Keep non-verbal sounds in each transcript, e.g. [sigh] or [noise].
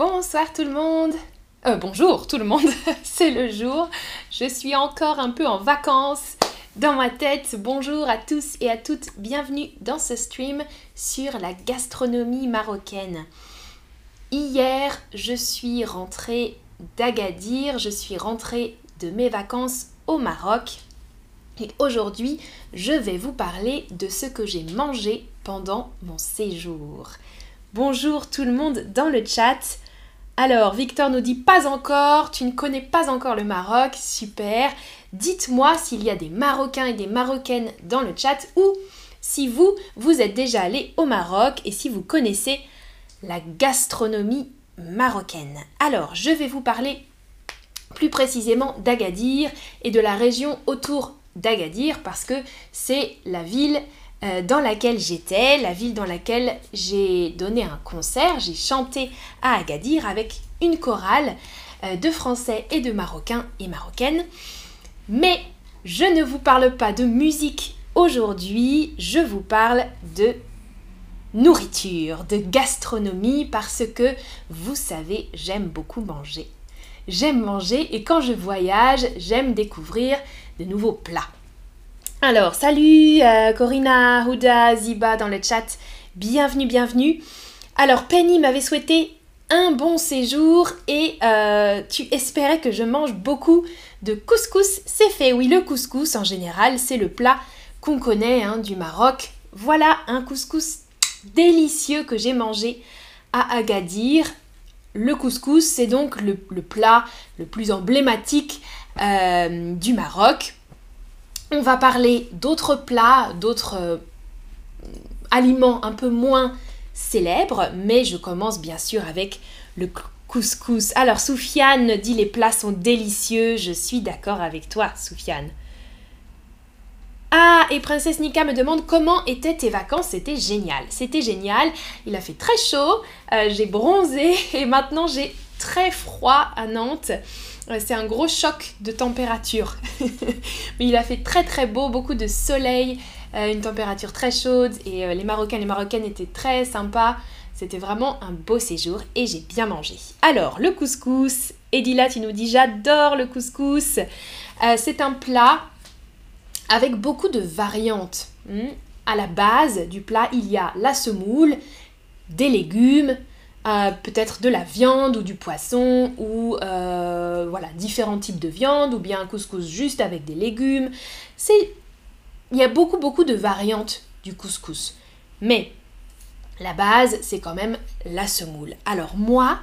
Bonsoir tout le monde euh, Bonjour tout le monde, [laughs] c'est le jour. Je suis encore un peu en vacances dans ma tête. Bonjour à tous et à toutes, bienvenue dans ce stream sur la gastronomie marocaine. Hier, je suis rentrée d'Agadir, je suis rentrée de mes vacances au Maroc. Et aujourd'hui, je vais vous parler de ce que j'ai mangé pendant mon séjour. Bonjour tout le monde dans le chat. Alors, Victor nous dit pas encore, tu ne connais pas encore le Maroc, super. Dites-moi s'il y a des Marocains et des Marocaines dans le chat ou si vous, vous êtes déjà allé au Maroc et si vous connaissez la gastronomie marocaine. Alors, je vais vous parler plus précisément d'Agadir et de la région autour d'Agadir parce que c'est la ville euh, dans laquelle j'étais, la ville dans laquelle j'ai donné un concert, j'ai chanté à Agadir avec une chorale euh, de Français et de Marocains et Marocaines. Mais je ne vous parle pas de musique aujourd'hui, je vous parle de nourriture, de gastronomie parce que vous savez, j'aime beaucoup manger. J'aime manger et quand je voyage, j'aime découvrir de nouveaux plats. Alors, salut euh, Corinna, Huda, Ziba dans le chat. Bienvenue, bienvenue. Alors, Penny m'avait souhaité un bon séjour et euh, tu espérais que je mange beaucoup de couscous. C'est fait, oui, le couscous en général, c'est le plat qu'on connaît hein, du Maroc. Voilà un couscous délicieux que j'ai mangé à Agadir. Le couscous, c'est donc le, plat le plus emblématique euh, du Maroc. On va parler d'autres plats, d'autres euh, aliments un peu moins célèbres, mais je commence bien sûr avec le couscous. Alors Soufiane dit les plats sont délicieux, je suis d'accord avec toi Soufiane. Ah, et Princesse Nika me demande comment étaient tes vacances. C'était génial. C'était génial. Il a fait très chaud, euh, j'ai bronzé [laughs] et maintenant j'ai très froid à Nantes. C'est un gros choc de température. [laughs] Mais il a fait très très beau, beaucoup de soleil, euh, une température très chaude et euh, les Marocains et les Marocaines étaient très sympas. C'était vraiment un beau séjour et j'ai bien mangé. Alors, le couscous. Edila, tu nous dis j'adore le couscous. Euh, c'est un plat avec beaucoup de variantes. Hmm. À la base du plat, il y a la semoule, des légumes, peut-être de la viande ou du poisson ou euh, voilà différents types de viande ou bien un couscous juste avec des légumes. C'est il y a beaucoup beaucoup de variantes du couscous. Mais la base, c'est quand même la semoule. Alors moi,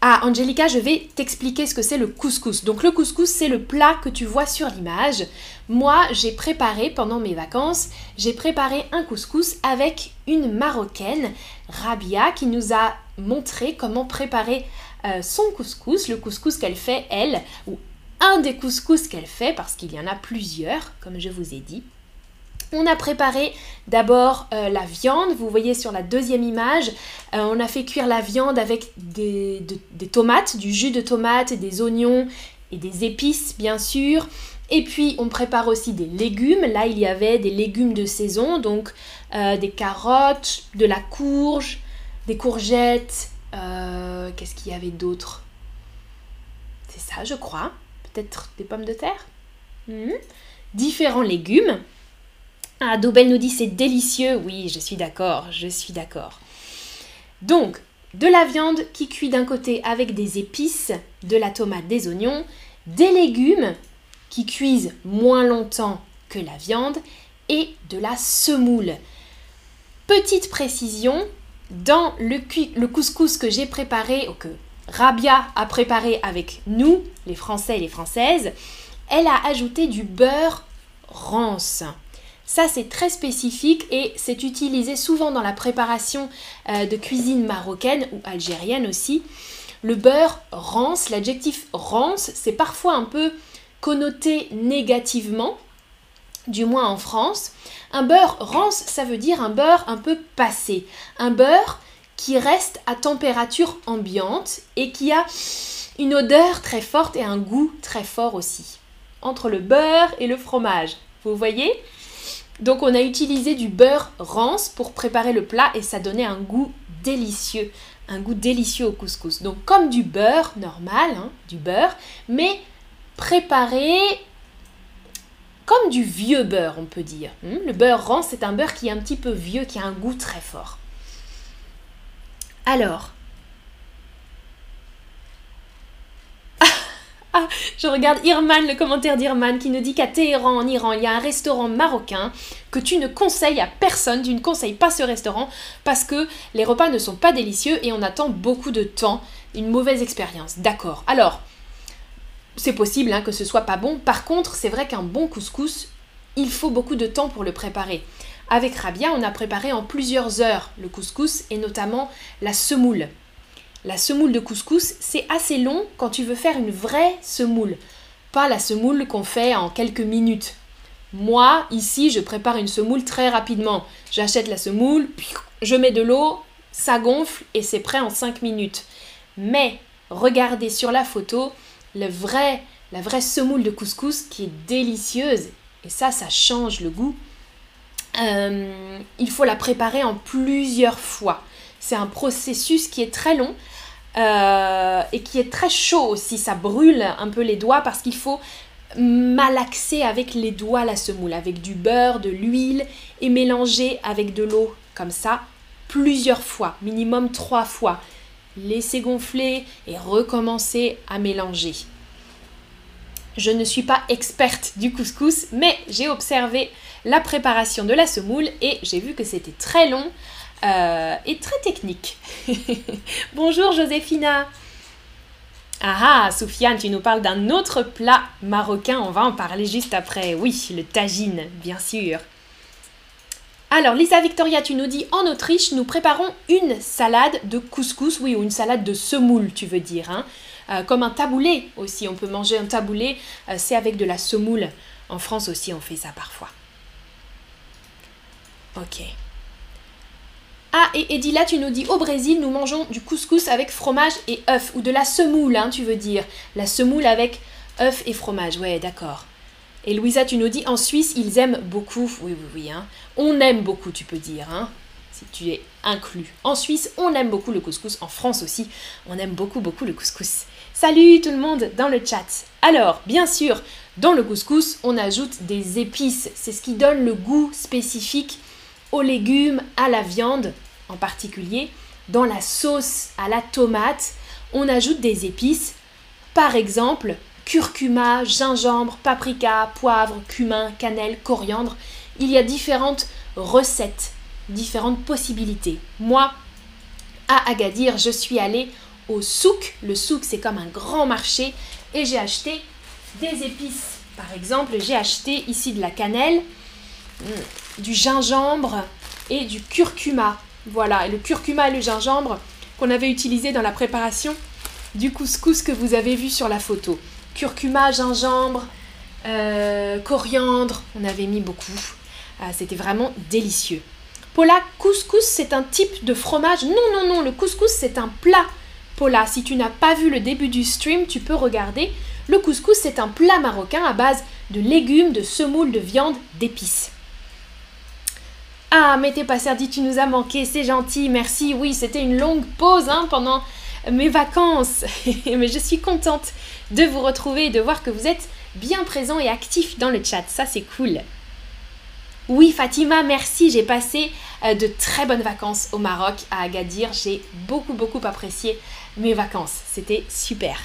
ah, Angelica, je vais t'expliquer ce que c'est le couscous. Donc le couscous, c'est le plat que tu vois sur l'image. Moi, j'ai préparé pendant mes vacances, j'ai préparé un couscous avec une marocaine, Rabia, qui nous a montré comment préparer euh, son couscous, le couscous qu'elle fait elle, ou un des couscous qu'elle fait, parce qu'il y en a plusieurs, comme je vous ai dit. On a préparé d'abord euh, la viande, vous voyez sur la deuxième image, euh, on a fait cuire la viande avec des, tomates, du jus de tomate, des oignons et des épices bien sûr. Et puis on prépare aussi des légumes, là il y avait des légumes de saison, donc euh, des carottes, de la courge, des courgettes, qu'est-ce qu'il y avait d'autre? C'est ça je crois, peut-être des pommes de terre? Hmm? Différents légumes. Ah, Dobel nous dit c'est délicieux. Oui, je suis d'accord, je suis d'accord. Donc, de la viande qui cuit d'un côté avec des épices, de la tomate, des oignons, des légumes qui cuisent moins longtemps que la viande et de la semoule. Petite précision, dans le, le couscous que j'ai préparé, ou que Rabia a préparé avec nous, les Français et les Françaises, elle a ajouté du beurre rance. Ça, c'est très spécifique et c'est utilisé souvent dans la préparation euh, de cuisine marocaine ou algérienne aussi. Le beurre rance, l'adjectif rance, c'est parfois un peu connoté négativement, du moins en France. Un beurre rance, ça veut dire un beurre un peu passé. Un beurre qui reste à température ambiante et qui a une odeur très forte et un goût très fort aussi. Entre le beurre et le fromage. Vous voyez? Donc on a utilisé du beurre rance pour préparer le plat et ça donnait un goût délicieux, un goût délicieux au couscous. Donc comme du beurre normal, hein, du beurre, mais préparé comme du vieux beurre, on peut dire. Hmm, le beurre rang, c'est un beurre qui est un petit peu vieux, qui a un goût très fort. Alors, Ah, [laughs] je regarde Irman, le commentaire d'Irman qui nous dit qu'à Téhéran, en Iran, il y a un restaurant marocain que tu ne conseilles à personne, tu ne conseilles pas ce restaurant parce que les repas ne sont pas délicieux et on attend beaucoup de temps, une mauvaise expérience. D'accord. Alors, c'est possible hein, que ce soit pas bon. Par contre, c'est vrai qu'un bon couscous, il faut beaucoup de temps pour le préparer. Avec Rabia, on a préparé en plusieurs heures le couscous et notamment la semoule. La semoule de couscous, c'est assez long quand tu veux faire une vraie semoule, pas la semoule qu'on fait en quelques minutes. Moi, ici, je prépare une semoule très rapidement. J'achète la semoule, je mets de l'eau, ça gonfle et c'est prêt en 5 minutes. Mais regardez sur la photo le vrai, la vraie semoule de couscous qui est délicieuse. Et ça, ça change le goût. Euh, il faut la préparer en plusieurs fois. C'est un processus qui est très long euh, et qui est très chaud aussi. Ça brûle un peu les doigts parce qu'il faut malaxer avec les doigts la semoule, avec du beurre, de l'huile et mélanger avec de l'eau comme ça plusieurs fois, minimum trois fois. Laisser gonfler et recommencer à mélanger. Je ne suis pas experte du couscous, mais j'ai observé la préparation de la semoule et j'ai vu que c'était très long. Euh, et très technique. [laughs] Bonjour Joséphina. Ah ah, Soufiane, tu nous parles d'un autre plat marocain, on va en parler juste après. Oui, le tagine, bien sûr. Alors, Lisa Victoria, tu nous dis en Autriche, nous préparons une salade de couscous, oui, ou une salade de semoule, tu veux dire, hein. euh, comme un taboulé aussi. On peut manger un taboulé, euh, c'est avec de la semoule. En France aussi, on fait ça parfois. Ok. Ah, et là tu nous dis au Brésil, nous mangeons du couscous avec fromage et œuf, ou de la semoule, hein, tu veux dire. La semoule avec œuf et fromage, ouais, d'accord. Et Louisa, tu nous dis en Suisse, ils aiment beaucoup, oui, oui, oui, hein. On aime beaucoup, tu peux dire, hein, si tu es inclus. En Suisse, on aime beaucoup le couscous. En France aussi, on aime beaucoup, beaucoup le couscous. Salut tout le monde dans le chat. Alors, bien sûr, dans le couscous, on ajoute des épices. C'est ce qui donne le goût spécifique aux légumes, à la viande en particulier. Dans la sauce à la tomate, on ajoute des épices, par exemple curcuma, gingembre, paprika, poivre, cumin, cannelle, coriandre. Il y a différentes recettes, différentes possibilités. Moi, à Agadir, je suis allée au souk. Le souk, c'est comme un grand marché et j'ai acheté des épices. Par exemple, j'ai acheté ici de la cannelle, du gingembre et du curcuma. Voilà, et le curcuma et le gingembre qu'on avait utilisé dans la préparation du couscous que vous avez vu sur la photo. Curcuma, gingembre, euh, coriandre, on avait mis beaucoup. Ah, c'était vraiment délicieux. Paula, couscous, c'est un type de fromage Non, non, non, le couscous, c'est un plat. Paula, si tu n'as pas vu le début du stream, tu peux regarder. Le couscous, c'est un plat marocain à base de légumes, de semoule, de viande, d'épices. Ah, mais t'es pas dit, tu nous as manqué, c'est gentil, merci. Oui, c'était une longue pause hein, pendant mes vacances. [laughs] mais je suis contente de vous retrouver et de voir que vous êtes bien présent et actif dans le chat. Ça, c'est cool. Oui, Fatima, merci. J'ai passé euh, de très bonnes vacances au Maroc, à Agadir. J'ai beaucoup, beaucoup apprécié mes vacances. C'était super.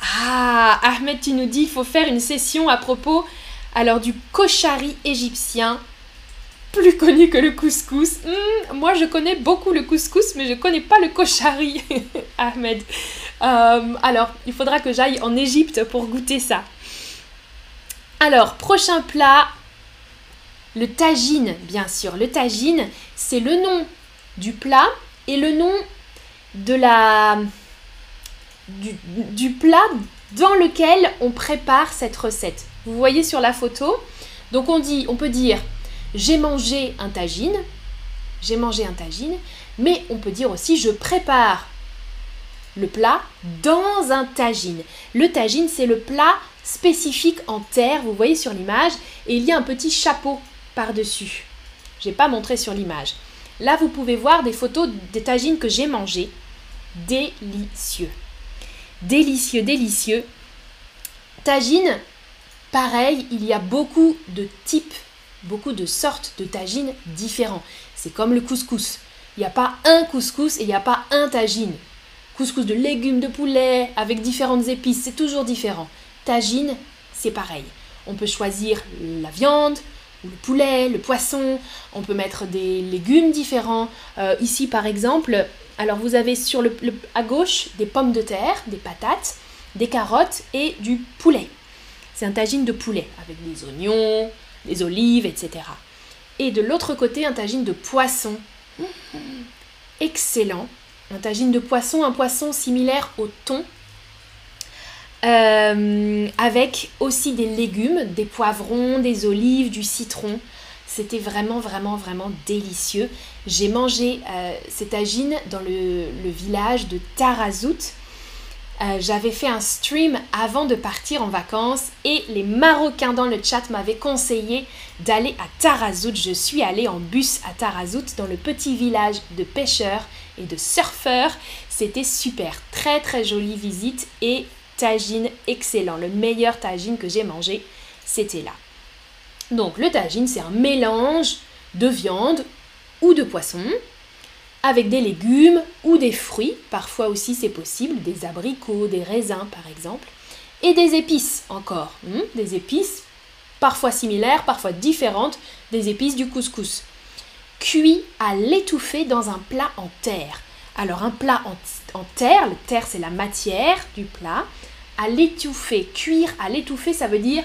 Ah, Ahmed, tu nous dis, il faut faire une session à propos alors du koshari égyptien, plus connu que le couscous. Hmm, moi, je connais beaucoup le couscous, mais je connais pas le koshari, [laughs] Ahmed. Euh, alors, il faudra que j'aille en Égypte pour goûter ça. Alors, prochain plat, le tagine, bien sûr. Le tagine, c'est le nom du plat et le nom de la du plat dans lequel on prépare cette recette. Vous voyez sur la photo Donc on dit, on peut dire j'ai mangé un tagine, j'ai mangé un tagine, mais on peut dire aussi je prépare le plat dans un tagine. Le tagine, c'est le plat spécifique en terre, vous voyez sur l'image, et il y a un petit chapeau par-dessus. Je n'ai pas montré sur l'image. Là, vous pouvez voir des photos des tagines que j'ai mangées. Délicieux. Délicieux, délicieux. Tagine, pareil, il y a beaucoup de types, beaucoup de sortes de tagines différents. C'est comme le couscous. Il n'y a pas un couscous et il n'y a pas un tagine. Couscous de légumes, de poulet, avec différentes épices, c'est toujours différent. Tagine, c'est pareil. On peut choisir la viande, le poulet, le poisson, on peut mettre des légumes différents. Euh, ici par exemple, alors vous avez sur le, à gauche des pommes de terre, des patates, des carottes et du poulet. C'est un tagine de poulet avec des oignons, des olives, etc. Et de l'autre côté, un tagine de poisson. [laughs] Excellent. Un tagine de poisson, un poisson similaire au thon, euh, avec aussi des légumes, des poivrons, des olives, du citron. C'était vraiment, vraiment, vraiment délicieux. J'ai mangé euh, cette agine dans le, village de Tarazout. Euh, j'avais fait un stream avant de partir en vacances et les Marocains dans le chat m'avaient conseillé d'aller à Tarazout. Je suis allée en bus à Tarazout dans le petit village de pêcheurs et de surfeurs. C'était super, très très jolie visite et tagine excellent. Le meilleur tagine que j'ai mangé, c'était là. Donc le tagine, c'est un mélange de viande ou de poisson avec des légumes ou des fruits, parfois aussi c'est possible, des abricots, des raisins par exemple, et des épices encore, hmm, des épices parfois similaires, parfois différentes des épices du couscous. Cuit à l'étouffer dans un plat en terre. Alors un plat en, terre, le terre c'est la matière du plat, à l'étouffer. Cuire à l'étouffer, ça veut dire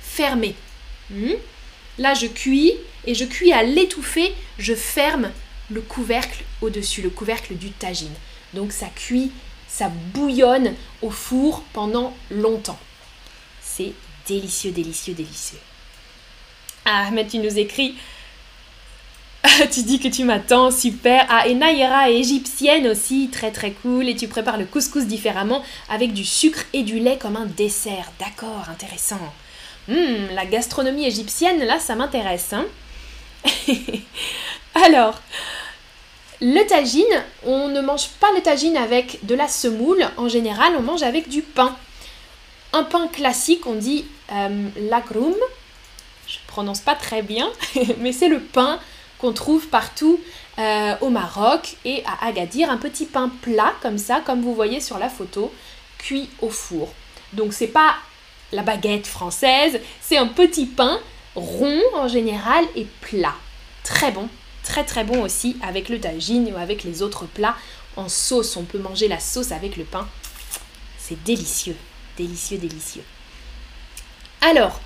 fermer. Hmm? Là, je cuis et je cuis à l'étouffer, je ferme le couvercle au-dessus, le couvercle du tagine. Donc ça cuit, ça bouillonne au four pendant longtemps. C'est délicieux, délicieux, délicieux. Ah, mais tu nous écris [laughs] tu dis que tu m'attends, super. Ah, et Naïra est égyptienne aussi, très très cool. Et tu prépares le couscous différemment avec du sucre et du lait comme un dessert. D'accord, intéressant. Hum, la gastronomie égyptienne, là, ça m'intéresse. Hein [laughs] Alors, le tagine, on ne mange pas le tagine avec de la semoule. En général, on mange avec du pain. Un pain classique, on dit euh, lagrum. Je prononce pas très bien, [laughs] mais c'est le pain qu'on trouve partout euh, au Maroc et à Agadir, un petit pain plat comme ça, comme vous voyez sur la photo, cuit au four. Donc c'est pas la baguette française, c'est un petit pain rond en général et plat. Très bon, très très bon aussi avec le tagine ou avec les autres plats en sauce. On peut manger la sauce avec le pain. C'est délicieux, délicieux, délicieux. Alors,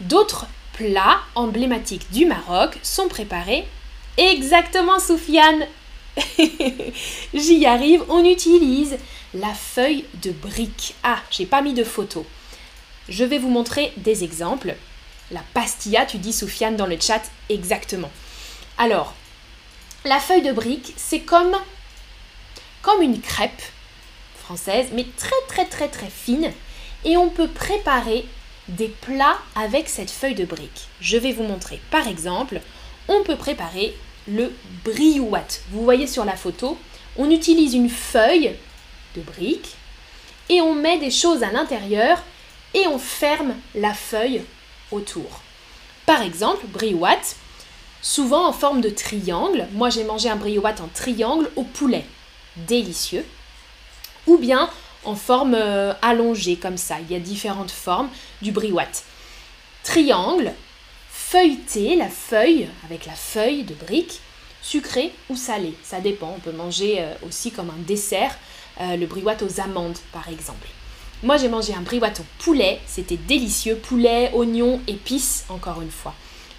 d'autres plats emblématiques du Maroc sont préparés exactement, Soufiane. [laughs] J'y arrive, on utilise la feuille de brique. Ah, j'ai pas mis de photo. Je vais vous montrer des exemples. La pastilla, tu dis Soufiane dans le chat, exactement. Alors, la feuille de brique, c'est comme, une crêpe française, mais très très très très fine. Et on peut préparer des plats avec cette feuille de brique. Je vais vous montrer. Par exemple, on peut préparer le briouat. Vous voyez sur la photo, on utilise une feuille de brique et on met des choses à l'intérieur et on ferme la feuille autour. Par exemple, briouat, souvent en forme de triangle. Moi, j'ai mangé un briouat en triangle au poulet. Délicieux. Ou bien en forme euh, allongée comme ça. Il y a différentes formes du briouat. Triangle, feuilleté, la feuille, avec la feuille de brique, sucrée ou salée. Ça dépend. On peut manger euh, aussi comme un dessert euh, le briouat aux amandes, par exemple. Moi, j'ai mangé un briouat au poulet. C'était délicieux. Poulet, oignons, épices, encore une fois.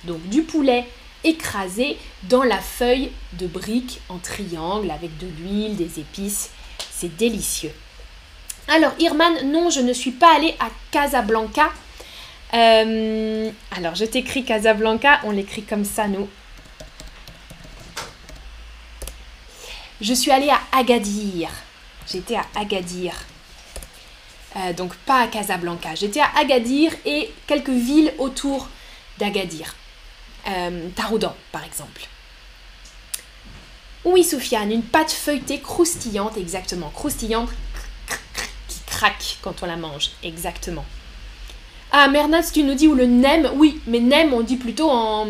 Donc du poulet écrasé dans la feuille de brique en triangle avec de l'huile, des épices. C'est délicieux. Alors, Irman, non, je ne suis pas allée à Casablanca. Euh, alors, je t'écris Casablanca, on l'écrit comme ça, nous. Je suis allée à Agadir. J'étais à Agadir. Euh, donc, pas à Casablanca. J'étais à Agadir et quelques villes autour d'Agadir. Euh, par exemple. Oui, Soufiane, une pâte feuilletée croustillante, exactement. Croustillante qui craque quand on la mange, exactement. Ah, Mernaz, tu nous dis où le nem Oui, mais nem, on dit plutôt en,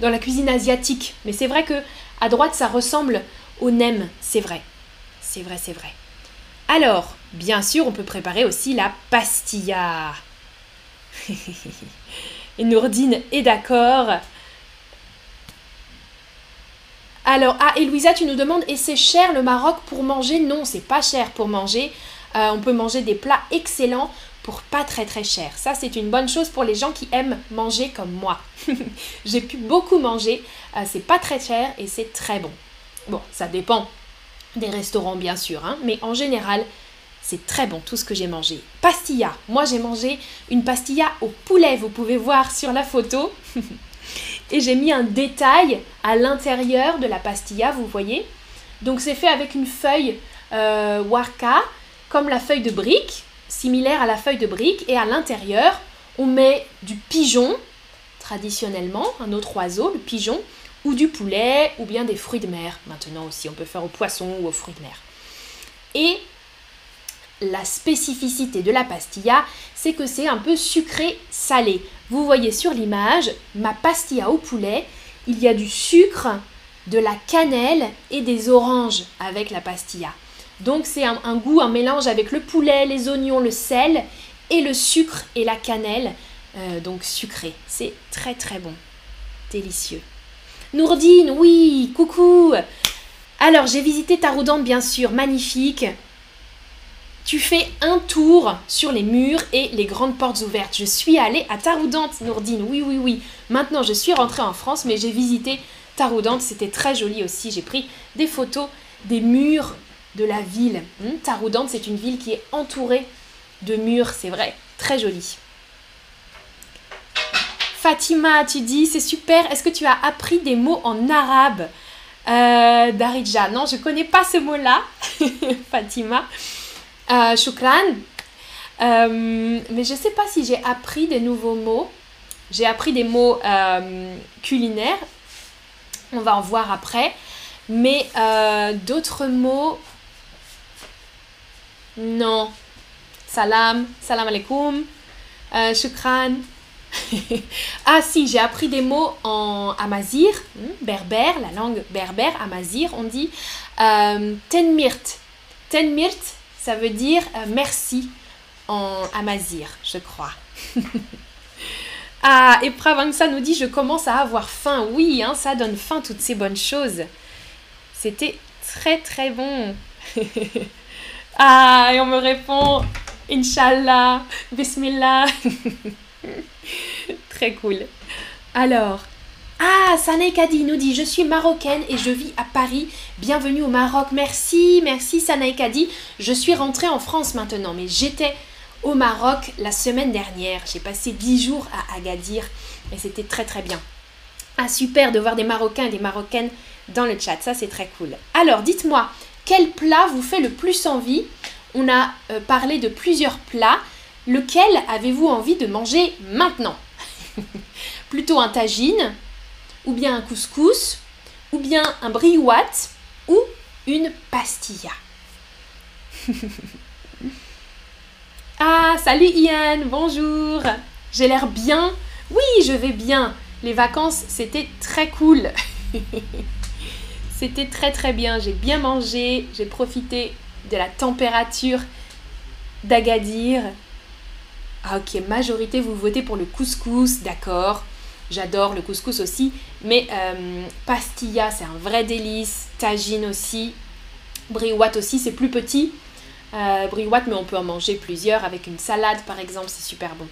dans la cuisine asiatique. Mais c'est vrai que à droite, ça ressemble au nem, c'est vrai. C'est vrai, c'est vrai. Alors, bien sûr, on peut préparer aussi la pastilla. [laughs] Nourdine est d'accord. Alors, ah, et Louisa, tu nous demandes, et c'est cher le Maroc pour manger? Non, c'est pas cher pour manger. Euh, on peut manger des plats excellents pour pas très très cher. Ça, c'est une bonne chose pour les gens qui aiment manger comme moi. [laughs] J'ai pu beaucoup manger, euh, c'est pas très cher et c'est très bon. Bon, ça dépend des restaurants bien sûr, hein, mais en général, c'est très bon tout ce que j'ai mangé. Pastilla. Moi, j'ai mangé une pastilla au poulet, vous pouvez voir sur la photo. [laughs] et j'ai mis un détail à l'intérieur de la pastilla, vous voyez. Donc c'est fait avec une feuille euh, warka, comme la feuille de brique, similaire à la feuille de brique, et à l'intérieur, on met du pigeon, traditionnellement, un autre oiseau, le pigeon, ou du poulet, ou bien des fruits de mer. Maintenant aussi, on peut faire au poisson ou aux fruits de mer. Et la spécificité de la pastilla, c'est que c'est un peu sucré-salé. Vous voyez sur l'image ma pastilla au poulet, il y a du sucre, de la cannelle et des oranges avec la pastilla. Donc c'est un, goût, un mélange avec le poulet, les oignons, le sel et le sucre et la cannelle, euh, donc sucré. C'est très très bon, délicieux. Nourdine, oui, coucou. Alors j'ai visité Taroudante bien sûr, magnifique. Tu fais un tour sur les murs et les grandes portes ouvertes. Je suis allée à Taroudante, Nourdine, oui, oui, oui. Maintenant, je suis rentrée en France, mais j'ai visité Taroudante, c'était très joli aussi. J'ai pris des photos des murs de la ville. Hmm, Taroudante, c'est une ville qui est entourée de murs, c'est vrai, très joli. Fatima, tu dis, c'est super, est-ce que tu as appris des mots en arabe? Euh, Darija, non, je connais pas ce mot-là, [laughs] Fatima. Euh, shukran. Euh, mais je ne sais pas si j'ai appris des nouveaux mots. J'ai appris des mots euh, culinaires. On va en voir après. Mais d'autres mots, non. Salam, salam alaikum, shukran. [laughs] ah si, j'ai appris des mots en amazir, hmm, berbère, la langue berbère, amazir, on dit tenmirt. Tenmirt, ça veut dire euh, merci en amazir, je crois. [laughs] ah, et Pravangsa nous dit Je commence à avoir faim. Oui, hein, ça donne faim, toutes ces bonnes choses. C'était très très bon. [laughs] ah, et on me répond Inch'Allah, Bismillah. [laughs] très cool. Alors, ah, Sané Kadi nous dit Je suis marocaine et je vis à Paris. Bienvenue au Maroc. Merci, merci Sané Kadi. Je suis rentrée en France maintenant, mais j'étais au Maroc la semaine dernière. J'ai passé 10 jours à Agadir et c'était très très bien. Ah, super de voir des Marocains et des Marocaines dans le chat. Ça, c'est très cool. Alors, dites-moi, quel plat vous fait le plus envie? On a euh, parlé de plusieurs plats. Lequel avez-vous envie de manger maintenant? [laughs] Plutôt un tagine ou bien un couscous, ou bien un briouat, ou une pastilla. [laughs] ah, salut Ian, bonjour. J'ai l'air bien Oui, je vais bien. Les vacances, c'était très cool. [laughs] c'était très très bien. J'ai bien mangé, j'ai profité de la température d'Agadir. Ah ok, majorité, vous votez pour le couscous, d'accord. J'adore le couscous aussi. Mais euh, pastilla, c'est un vrai délice. Tagine aussi. Briouat aussi, c'est plus petit. Euh, briouat, mais on peut en manger plusieurs avec une salade par exemple, c'est super bon.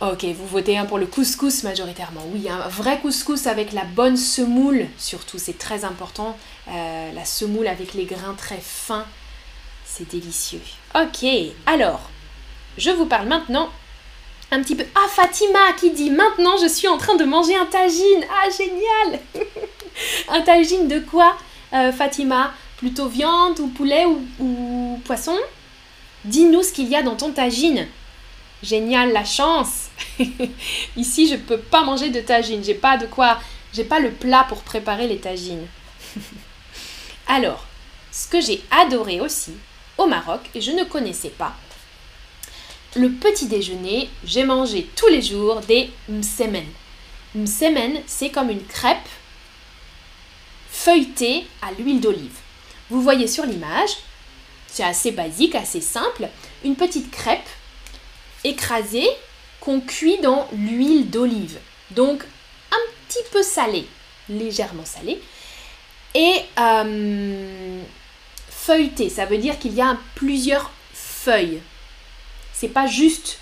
Ok, vous votez un pour le couscous majoritairement. Oui, un vrai couscous avec la bonne semoule, surtout, c'est très important. Euh, la semoule avec les grains très fins, c'est délicieux. Ok, alors, je vous parle maintenant un petit peu. Ah, Fatima qui dit Maintenant je suis en train de manger un tagine. Ah, génial [laughs] Un tagine de quoi, euh, Fatima? Plutôt viande ou poulet ou, poisson? Dis-nous ce qu'il y a dans ton tagine. Génial, la chance [laughs] Ici, je ne peux pas manger de tagine. J'ai pas de quoi, j'ai pas le plat pour préparer les tagines. [laughs] Alors, ce que j'ai adoré aussi au Maroc, et je ne connaissais pas, le petit déjeuner, j'ai mangé tous les jours des msemen. Msemen, c'est comme une crêpe feuilletée à l'huile d'olive. Vous voyez sur l'image, c'est assez basique, assez simple, une petite crêpe écrasée qu'on cuit dans l'huile d'olive. Donc un petit peu salée, légèrement salée. Et euh, feuilletée, ça veut dire qu'il y a plusieurs feuilles. C'est pas juste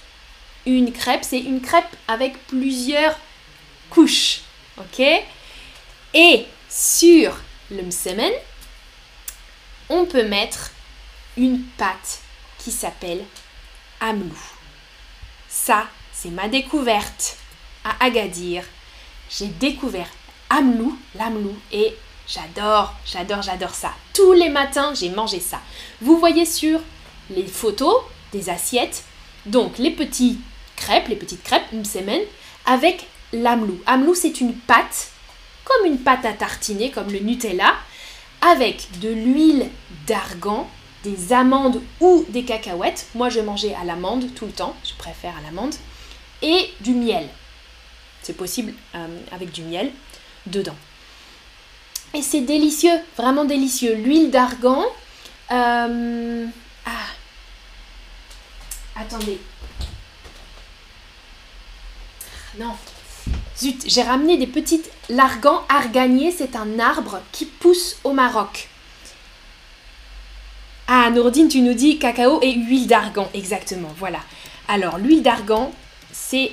une crêpe, c'est une crêpe avec plusieurs couches. Ok? Et sur le msemen, on peut mettre une pâte qui s'appelle amlou. Ça, c'est ma découverte à Agadir. J'ai découvert amlou, l'amlou, et j'adore, j'adore, j'adore ça. Tous les matins, j'ai mangé ça. Vous voyez sur les photos des assiettes, donc les petits crêpes, les petites crêpes, semaine, avec l'amlou. Amlou, c'est une pâte, comme une pâte à tartiner, comme le Nutella, avec de l'huile d'argan, des amandes ou des cacahuètes. Moi, je mangeais à l'amande tout le temps, je préfère à l'amande, et du miel. C'est possible euh, avec du miel dedans. Et c'est délicieux, vraiment délicieux. L'huile d'argan. Euh, ah. Attendez. Non, Zut, j'ai ramené des petites l'argan arganier, c'est un arbre qui pousse au Maroc. Ah, Nourdine, tu nous dis cacao et huile d'argan, exactement, voilà. Alors, l'huile d'argan, c'est...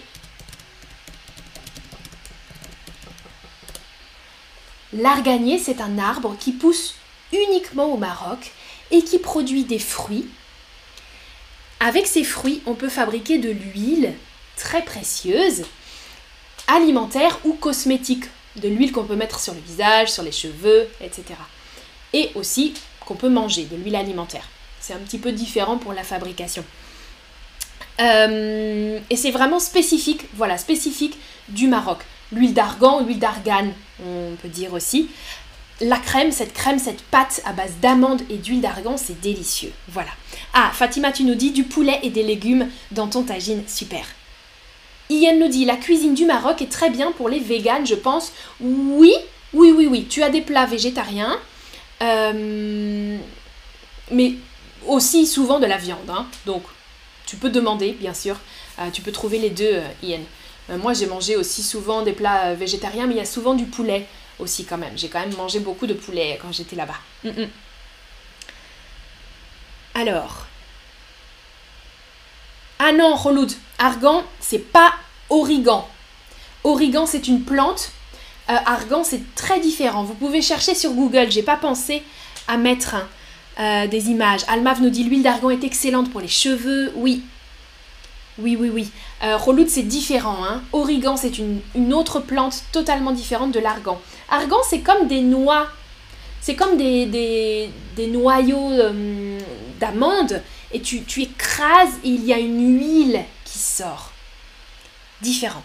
L'arganier, c'est un arbre qui pousse uniquement au Maroc et qui produit des fruits. Avec ces fruits, on peut fabriquer de l'huile très précieuse alimentaire ou cosmétique, de l'huile qu'on peut mettre sur le visage, sur les cheveux, etc. Et aussi qu'on peut manger, de l'huile alimentaire. C'est un petit peu différent pour la fabrication. Euh, et c'est vraiment spécifique, voilà, spécifique du Maroc. L'huile d'argan, l'huile d'argan, on peut dire aussi. La crème, cette crème, cette pâte à base d'amandes et d'huile d'argan, c'est délicieux. Voilà. Ah, Fatima, tu nous dis du poulet et des légumes dans ton tagine, super. Ian nous dit la cuisine du Maroc est très bien pour les véganes, je pense. Oui, oui, oui, oui. Tu as des plats végétariens, euh, mais aussi souvent de la viande. Hein. Donc, tu peux demander, bien sûr. Euh, tu peux trouver les deux, euh, Ian. moi, j'ai mangé aussi souvent des plats végétariens, mais il y a souvent du poulet aussi quand même. J'ai quand même mangé beaucoup de poulet quand j'étais là-bas. Mm, mm. Alors, ah non, Roloud, argan, c'est pas origan. Origan, c'est une plante. Euh, argan, c'est très différent. Vous pouvez chercher sur Google. J'ai pas pensé à mettre euh, des images. Almav nous dit l'huile d'argan est excellente pour les cheveux. Oui. Oui, oui, oui. Euh, c'est différent. Hein. Origan, c'est une, autre plante totalement différente de l'argan. Argan, c'est comme des noix. C'est comme des, des, noyaux d'amandes et tu, écrases et il y a une huile qui sort. Différent.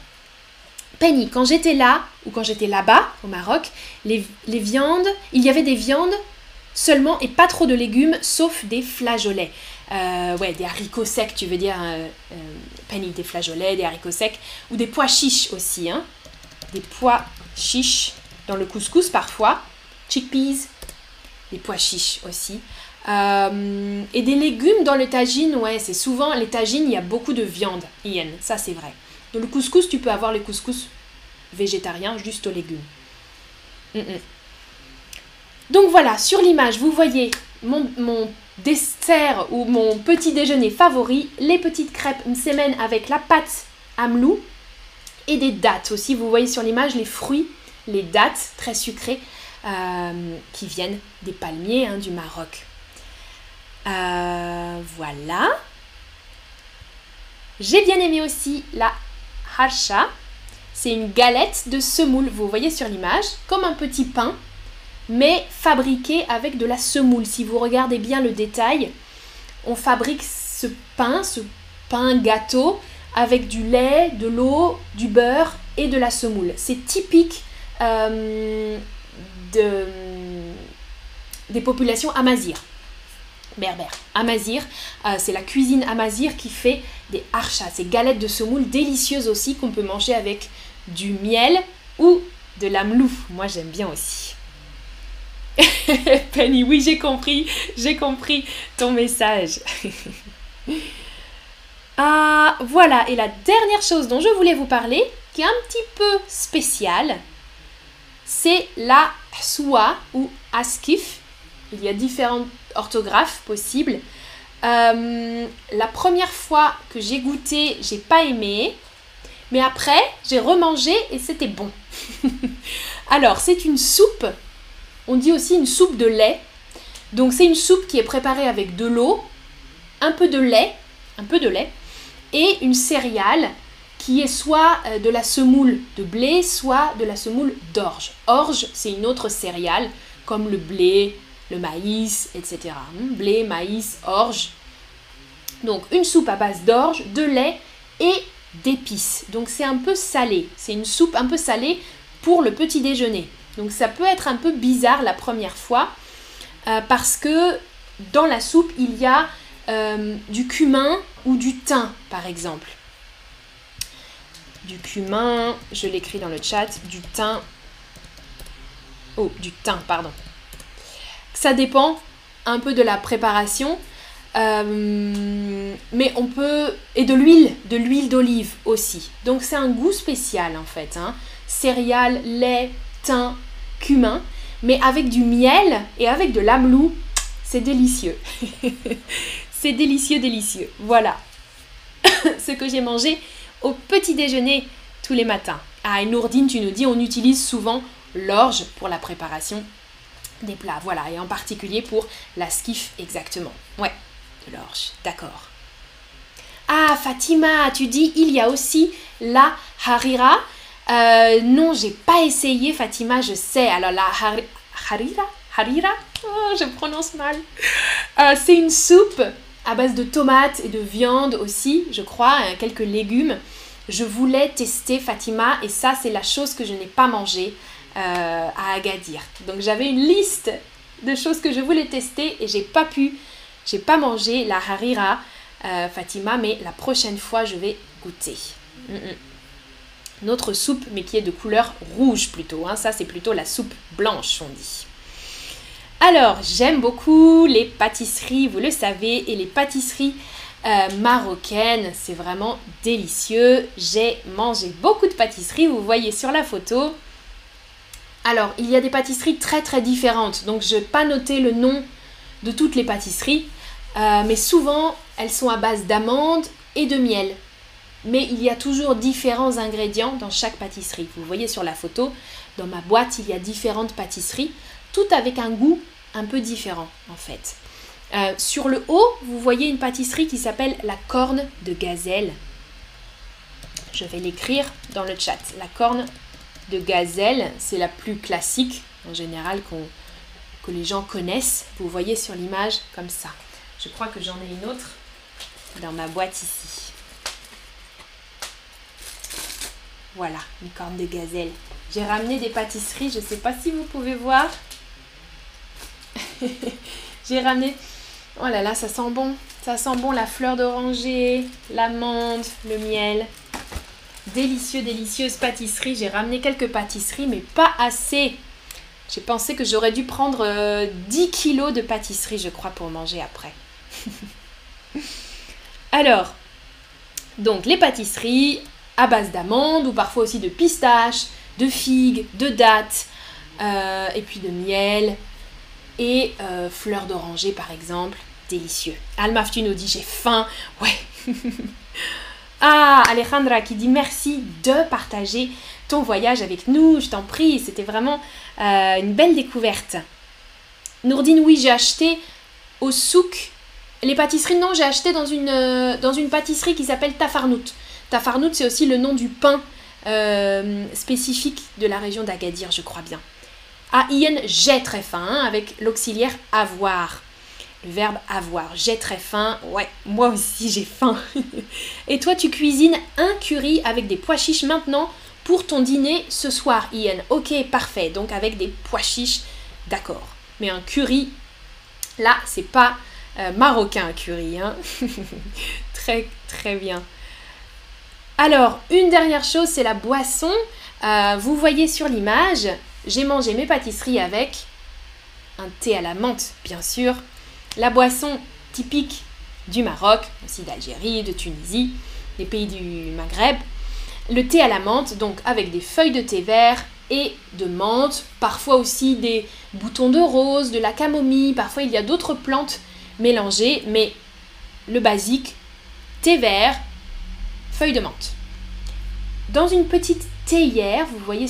Penny, quand j'étais là, ou quand j'étais là-bas, au Maroc, les, viandes, il y avait des viandes seulement et pas trop de légumes, sauf des flageolets. Euh, ouais, des haricots secs, tu veux dire, euh, euh, Penny, des flageolets, des haricots secs, ou des pois chiches aussi, hein. Des pois chiches dans le couscous parfois, chickpeas, des pois chiches aussi. Euh, et des légumes dans le tagine, ouais, c'est souvent, les tagines, il y a beaucoup de viande, Ian, ça c'est vrai. Dans le couscous, tu peux avoir le couscous végétarien juste aux légumes. Mm, mm. Donc voilà, sur l'image, vous voyez mon, dessert ou mon petit déjeuner favori, les petites crêpes msemen avec la pâte amlou et des dattes aussi. Vous voyez sur l'image les fruits, les dattes très sucrées euh, qui viennent des palmiers hein, du Maroc. Euh, voilà. J'ai bien aimé aussi la harsha. C'est une galette de semoule, vous voyez sur l'image, comme un petit pain, mais fabriqué avec de la semoule. Si vous regardez bien le détail, on fabrique ce pain, ce pain gâteau, avec du lait, de l'eau, du beurre et de la semoule. C'est typique euh, de, des populations. Amazir, euh, c'est la cuisine amazir qui fait des archas, ces galettes de semoule délicieuses aussi qu'on peut manger avec du miel ou de l'amlou. Moi j'aime bien aussi. [laughs] Penny, oui j'ai compris, j'ai compris ton message. [laughs] ah voilà, et la dernière chose dont je voulais vous parler, qui est un petit peu spéciale, c'est la soua ou askif. Il y a différentes orthographes possibles. Euh, la première fois que j'ai goûté, j'ai pas aimé. Mais après, j'ai remangé et c'était bon. [laughs] Alors, c'est une soupe. On dit aussi une soupe de lait. Donc, c'est une soupe qui est préparée avec de l'eau, un peu de lait, un peu de lait, et une céréale qui est soit euh, de la semoule de blé, soit de la semoule d'orge. Orge, c'est une autre céréale, comme le blé, le maïs, etc. Hmm, blé, maïs, orge. Donc une soupe à base d'orge, de lait et d'épices. Donc c'est un peu salé. C'est une soupe un peu salée pour le petit déjeuner. Donc ça peut être un peu bizarre la première fois euh, parce que dans la soupe il y a euh, du cumin ou du thym par exemple. Du cumin, je l'écris dans le chat, du thym. Oh, du thym, pardon. Ça dépend un peu de la préparation. Euh, mais on peut... Et de l'huile, de l'huile d'olive aussi. Donc c'est un goût spécial en fait. Hein. Céréales, lait, thym, cumin. Mais avec du miel et avec de l'amelou, c'est délicieux. [laughs] c'est délicieux, délicieux. Voilà [coughs] ce que j'ai mangé au petit déjeuner tous les matins. Ah, Nourdine, tu nous dis, on utilise souvent l'orge pour la préparation des plats, voilà, et en particulier pour la skiff exactement. Ouais, de l'orge, d'accord. Ah, Fatima, tu dis il y a aussi la harira. Euh, non, j'ai pas essayé, Fatima, je sais. Alors la harira, harira, oh, je prononce mal. Euh, c'est une soupe à base de tomates et de viande aussi, je crois, hein, quelques légumes. Je voulais tester Fatima et ça c'est la chose que je n'ai pas mangée. Euh, à Agadir. Donc j'avais une liste de choses que je voulais tester et j'ai pas pu, j'ai pas mangé la harira euh, Fatima, mais la prochaine fois je vais goûter. Notre soupe, mais qui est de couleur rouge plutôt. Hein. Ça c'est plutôt la soupe blanche, on dit. Alors, j'aime beaucoup les pâtisseries, vous le savez, et les pâtisseries euh, marocaines, c'est vraiment délicieux. J'ai mangé beaucoup de pâtisseries, vous voyez sur la photo. Alors, il y a des pâtisseries très très différentes, donc je n'ai pas noté le nom de toutes les pâtisseries, euh, mais souvent elles sont à base d'amandes et de miel. Mais il y a toujours différents ingrédients dans chaque pâtisserie. Vous voyez sur la photo, dans ma boîte, il y a différentes pâtisseries, toutes avec un goût un peu différent en fait. Euh, sur le haut, vous voyez une pâtisserie qui s'appelle la corne de gazelle. Je vais l'écrire dans le chat. La corne de gazelle, c'est la plus classique en général que les gens connaissent. Vous voyez sur l'image comme ça. Je crois que j'en ai une autre dans ma boîte ici. Voilà, une corne de gazelle. J'ai ramené des pâtisseries, je ne sais pas si vous pouvez voir. [laughs] J'ai ramené... Oh là là, ça sent bon. Ça sent bon la fleur d'oranger, l'amande, le miel. Délicieux, délicieuse pâtisserie. J'ai ramené quelques pâtisseries, mais pas assez. J'ai pensé que j'aurais dû prendre 10 euh, kilos de pâtisserie, je crois, pour manger après. [laughs] Alors, donc les pâtisseries à base d'amandes ou parfois aussi de pistaches, de figues, de dattes, euh, et puis de miel et euh, fleurs d'oranger par exemple. Délicieux. Almaf, tu nous dis j'ai faim. Ouais. [laughs] Ah, Alejandra qui dit merci de partager ton voyage avec nous. Je t'en prie, c'était vraiment euh, une belle découverte. Nourdine, oui, j'ai acheté au souk. Les pâtisseries, non, j'ai acheté dans une, euh, dans une pâtisserie qui s'appelle Tafarnout. Tafarnout, c'est aussi le nom du pain euh, spécifique de la région d'Agadir, je crois bien. Ah, Ian, j'ai très faim, hein, avec l'auxiliaire avoir. le verbe avoir. J'ai très faim. Ouais, moi aussi j'ai faim. [laughs] Et toi, tu cuisines un curry avec des pois chiches maintenant pour ton dîner ce soir, Ian. Ok, parfait. Donc avec des pois chiches, d'accord. Mais un curry, là, c'est pas euh, marocain curry. Hein [laughs] très, très bien. Alors, une dernière chose, c'est la boisson. Euh, vous voyez sur l'image, j'ai mangé mes pâtisseries avec un thé à la menthe, bien sûr, la boisson typique du Maroc, aussi d'Algérie, de Tunisie, des pays du Maghreb. Le thé à la menthe, donc avec des feuilles de thé vert et de menthe, parfois aussi des boutons de rose, de la camomille, parfois il y a d'autres plantes mélangées, mais le basique, thé vert, feuilles de menthe. Dans une petite théière, vous voyez sur